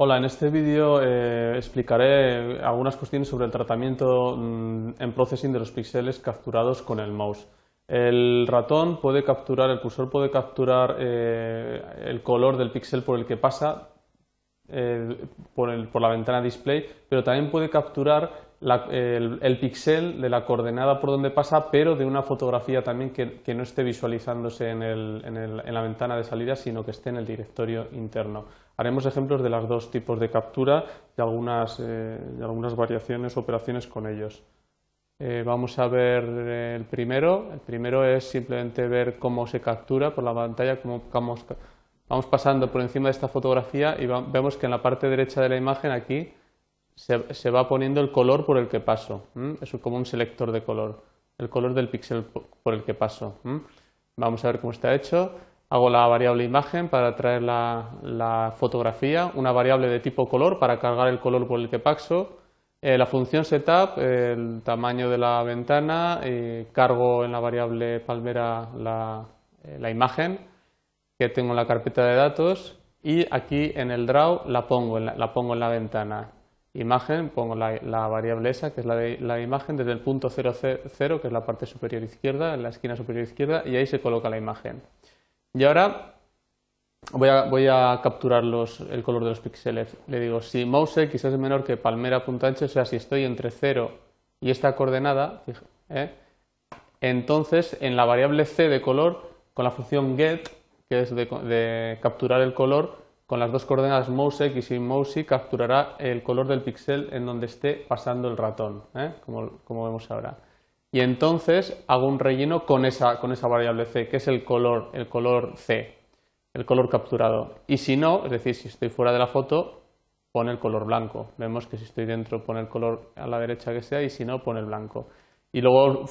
Hola, en este vídeo eh, explicaré algunas cuestiones sobre el tratamiento mm, en processing de los píxeles capturados con el mouse. El ratón puede capturar, el cursor puede capturar eh, el color del píxel por el que pasa eh, por, la ventana display, pero también puede capturar el, píxel de la coordenada por donde pasa, pero de una fotografía también que, no esté visualizándose en la ventana de salida, sino que esté en el directorio interno. Haremos ejemplos de los dos tipos de captura y algunas, eh, algunas variaciones o operaciones con ellos. Eh, vamos a ver el primero. El primero es simplemente ver cómo se captura por la pantalla, cómo vamos, vamos pasando por encima de esta fotografía y vemos que en la parte derecha de la imagen aquí se, va poniendo el color por el que paso. Es como un selector de color, el color del píxel por el que paso. Vamos a ver cómo está hecho. Hago la variable imagen para traer la, fotografía, una variable de tipo color para cargar el color por el que paso, eh, la función setup, el tamaño de la ventana, y cargo en la variable palmera la, eh, imagen que tengo en la carpeta de datos y aquí en el draw la pongo en la, pongo en la ventana. Imagen, pongo la, variable esa, que es la, de, la imagen, desde el punto 0, 0, que es la parte superior izquierda, en la esquina superior izquierda, y ahí se coloca la imagen. Y ahora voy a, capturar el color de los píxeles. Le digo, si mouse x es menor que palmera.h, o sea, si estoy entre 0 y esta coordenada, ¿eh? entonces en la variable c de color, con la función get, que es de, capturar el color, con las dos coordenadas mouse x y mouse y capturará el color del píxel en donde esté pasando el ratón, ¿eh? como vemos ahora y entonces hago un relleno con esa, con esa variable c, que es el color, el color c, el color capturado. Y si no, es decir, si estoy fuera de la foto, pone el color blanco. Vemos que si estoy dentro pone el color a la derecha que sea y si no, pone el blanco. Y luego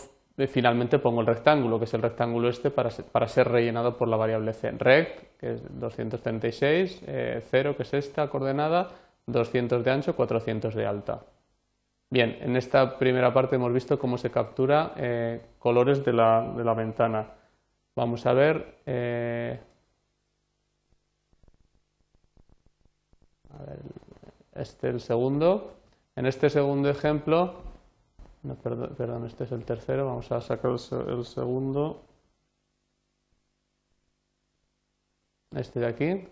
finalmente pongo el rectángulo, que es el rectángulo este para ser, para ser rellenado por la variable c. Rect, que es 236, 0, eh, que es esta coordenada, 200 de ancho, 400 de alta. Bien, en esta primera parte hemos visto cómo se captura eh, colores de la, de la, ventana. Vamos a ver, eh, a ver, este es el segundo. En este segundo ejemplo, perdón, este es el tercero, vamos a sacar el segundo. Este de aquí.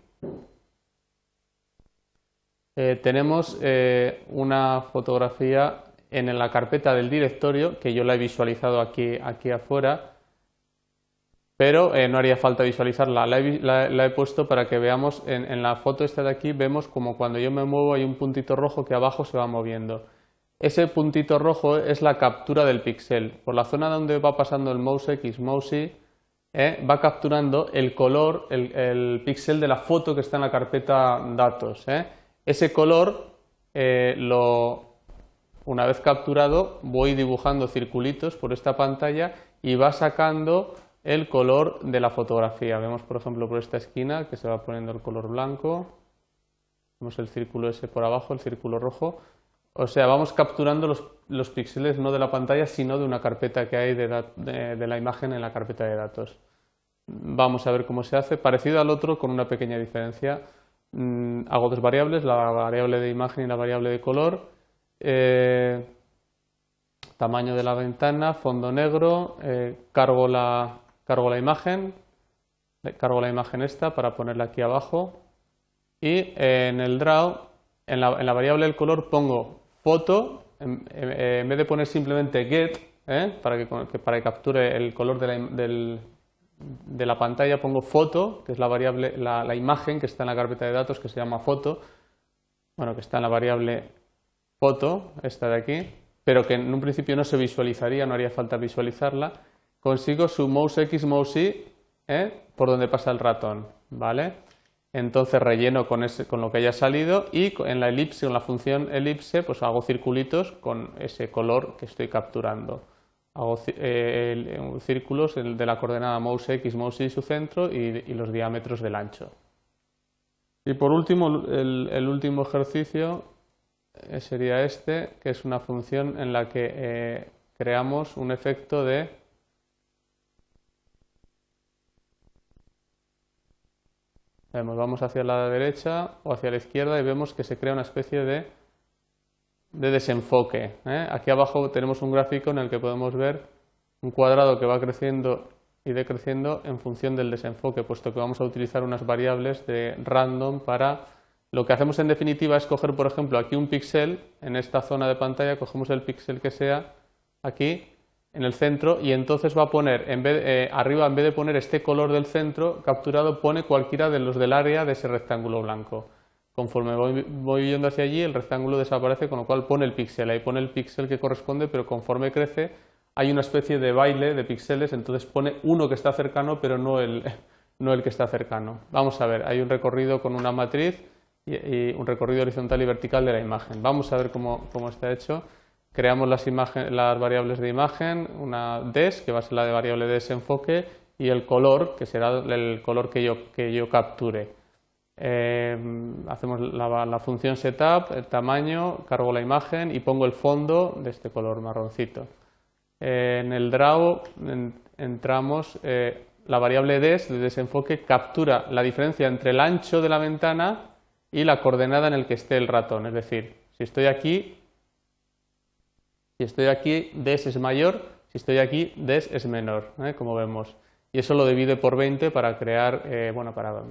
Eh, tenemos eh, una fotografía en la carpeta del directorio, que yo la he visualizado aquí, aquí afuera, pero eh, no haría falta visualizarla. La he, puesto para que veamos, en, la foto esta de aquí, vemos como cuando yo me muevo hay un puntito rojo que abajo se va moviendo. Ese puntito rojo es la captura del píxel. Por la zona donde va pasando el mouse X, mouse Y, va capturando el color, el, el píxel de la foto que está en la carpeta datos. Ese color, eh, una vez capturado, voy dibujando circulitos por esta pantalla y va sacando el color de la fotografía. Vemos, por ejemplo, por esta esquina que se va poniendo el color blanco. Vemos el círculo ese por abajo, el círculo rojo. O sea, vamos capturando los, los píxeles no de la pantalla, sino de una carpeta que hay de la imagen en la carpeta de datos. Vamos a ver cómo se hace. Parecido al otro, con una pequeña diferencia. Mm, hago dos variables, la variable de imagen y la variable de color, eh, tamaño de la ventana, fondo negro, eh, cargo, la, cargo la imagen, cargo la imagen esta para ponerla aquí abajo y en el draw, en la, en la variable del color pongo foto, en, vez de poner simplemente get, eh, para, que, para que capture el color del, de la pantalla pongo foto, que es la variable, la, imagen que está en la carpeta de datos que se llama foto, bueno, que está en la variable foto, esta de aquí, pero que en un principio no se visualizaría, no haría falta visualizarla, consigo su mouse X, mouse Y, ¿eh? por donde pasa el ratón, ¿vale? Entonces relleno con, ese, con lo que haya salido y en la elipse, con la función elipse, pues hago circulitos con ese color que estoy capturando hago eh, círculos de la coordenada mouse x, mouse y su centro y, los diámetros del ancho. Y por último, el, último ejercicio eh, sería este, que es una función en la que eh, creamos un efecto de Vamos hacia la derecha o hacia la izquierda y vemos que se crea una especie de, de desenfoque. ¿eh? Aquí abajo tenemos un gráfico en el que podemos ver un cuadrado que va creciendo y decreciendo en función del desenfoque, puesto que vamos a utilizar unas variables de random para... Lo que hacemos en definitiva es coger, por ejemplo, aquí un píxel, en esta zona de pantalla, cogemos el píxel que sea aquí en el centro y entonces va a poner, en vez, eh, arriba en vez de poner este color del centro capturado, pone cualquiera de los del área de ese rectángulo blanco. Conforme voy, yendo hacia allí, el rectángulo desaparece, con lo cual pone el píxel, ahí pone el píxel que corresponde, pero conforme crece hay una especie de baile de píxeles, entonces pone uno que está cercano, pero no el, no el que está cercano. Vamos a ver, hay un recorrido con una matriz y, un recorrido horizontal y vertical de la imagen. Vamos a ver cómo, cómo está hecho creamos las, las, variables de imagen, una des, que va a ser la de variable de desenfoque, y el color, que será el color que yo, que yo capture. Eh, hacemos la, función setup, el tamaño, cargo la imagen y pongo el fondo de este color marroncito. En el draw entramos, eh, la variable des de desenfoque captura la diferencia entre el ancho de la ventana y la coordenada en el que esté el ratón. Es decir, si estoy aquí, si estoy aquí, des es mayor, si estoy aquí, des es menor, ¿eh? como vemos. Y eso lo divide por 20 para crear, eh, bueno, para,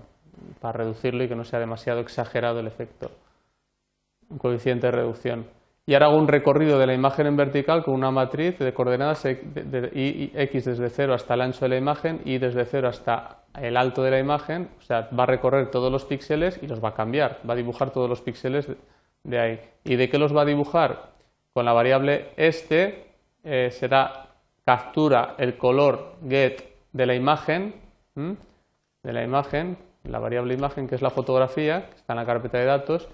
para reducirlo y que no sea demasiado exagerado el efecto. Un coeficiente de reducción. Y ahora hago un recorrido de la imagen en vertical con una matriz de coordenadas de, x desde 0 hasta el ancho de la imagen y desde 0 hasta el alto de la imagen, o sea, va a recorrer todos los píxeles y los va a cambiar, va a dibujar todos los píxeles de ahí. ¿Y de qué los va a dibujar? Con la variable este eh, será captura el color get de la imagen, de la imagen, la variable imagen que es la fotografía, que está en la carpeta de datos,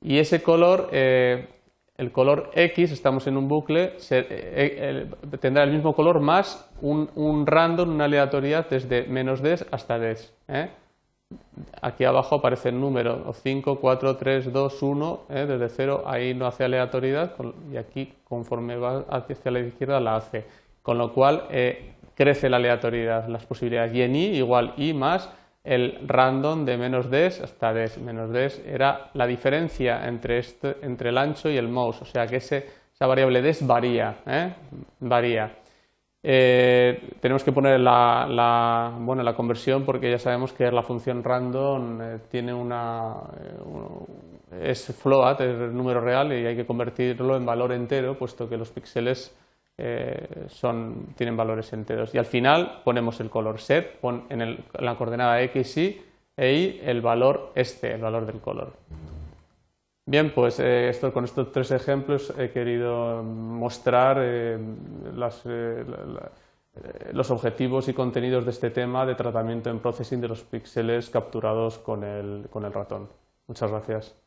y ese color, eh, el color X, estamos en un bucle, eh, tendrá el mismo color más un, un, random, una aleatoriedad desde menos des hasta des. Aquí abajo aparece el número 5, 4, 3, 2, 1, desde 0 ahí no hace aleatoriedad y aquí conforme va hacia la izquierda la hace. Con lo cual eh, crece la aleatoriedad, las posibilidades. Y en i igual i más el random de menos des hasta des. Menos des era la diferencia entre, este, entre el ancho y el mouse, o sea que ese, esa variable des varía. ¿eh? varía. Eh, tenemos que poner la, bueno, la conversión porque ya sabemos que la función random eh, tiene una, eh, es float, es número real y hay que convertirlo en valor entero puesto que los píxeles son, tienen valores enteros. Y al final ponemos el color set, pon en, la coordenada x, y e y el valor este, el valor del color. Bien, pues eh, esto, con estos tres ejemplos he querido mostrar eh, eh, los objetivos y contenidos de este tema de tratamiento en processing de los píxeles capturados con el ratón. Muchas gracias.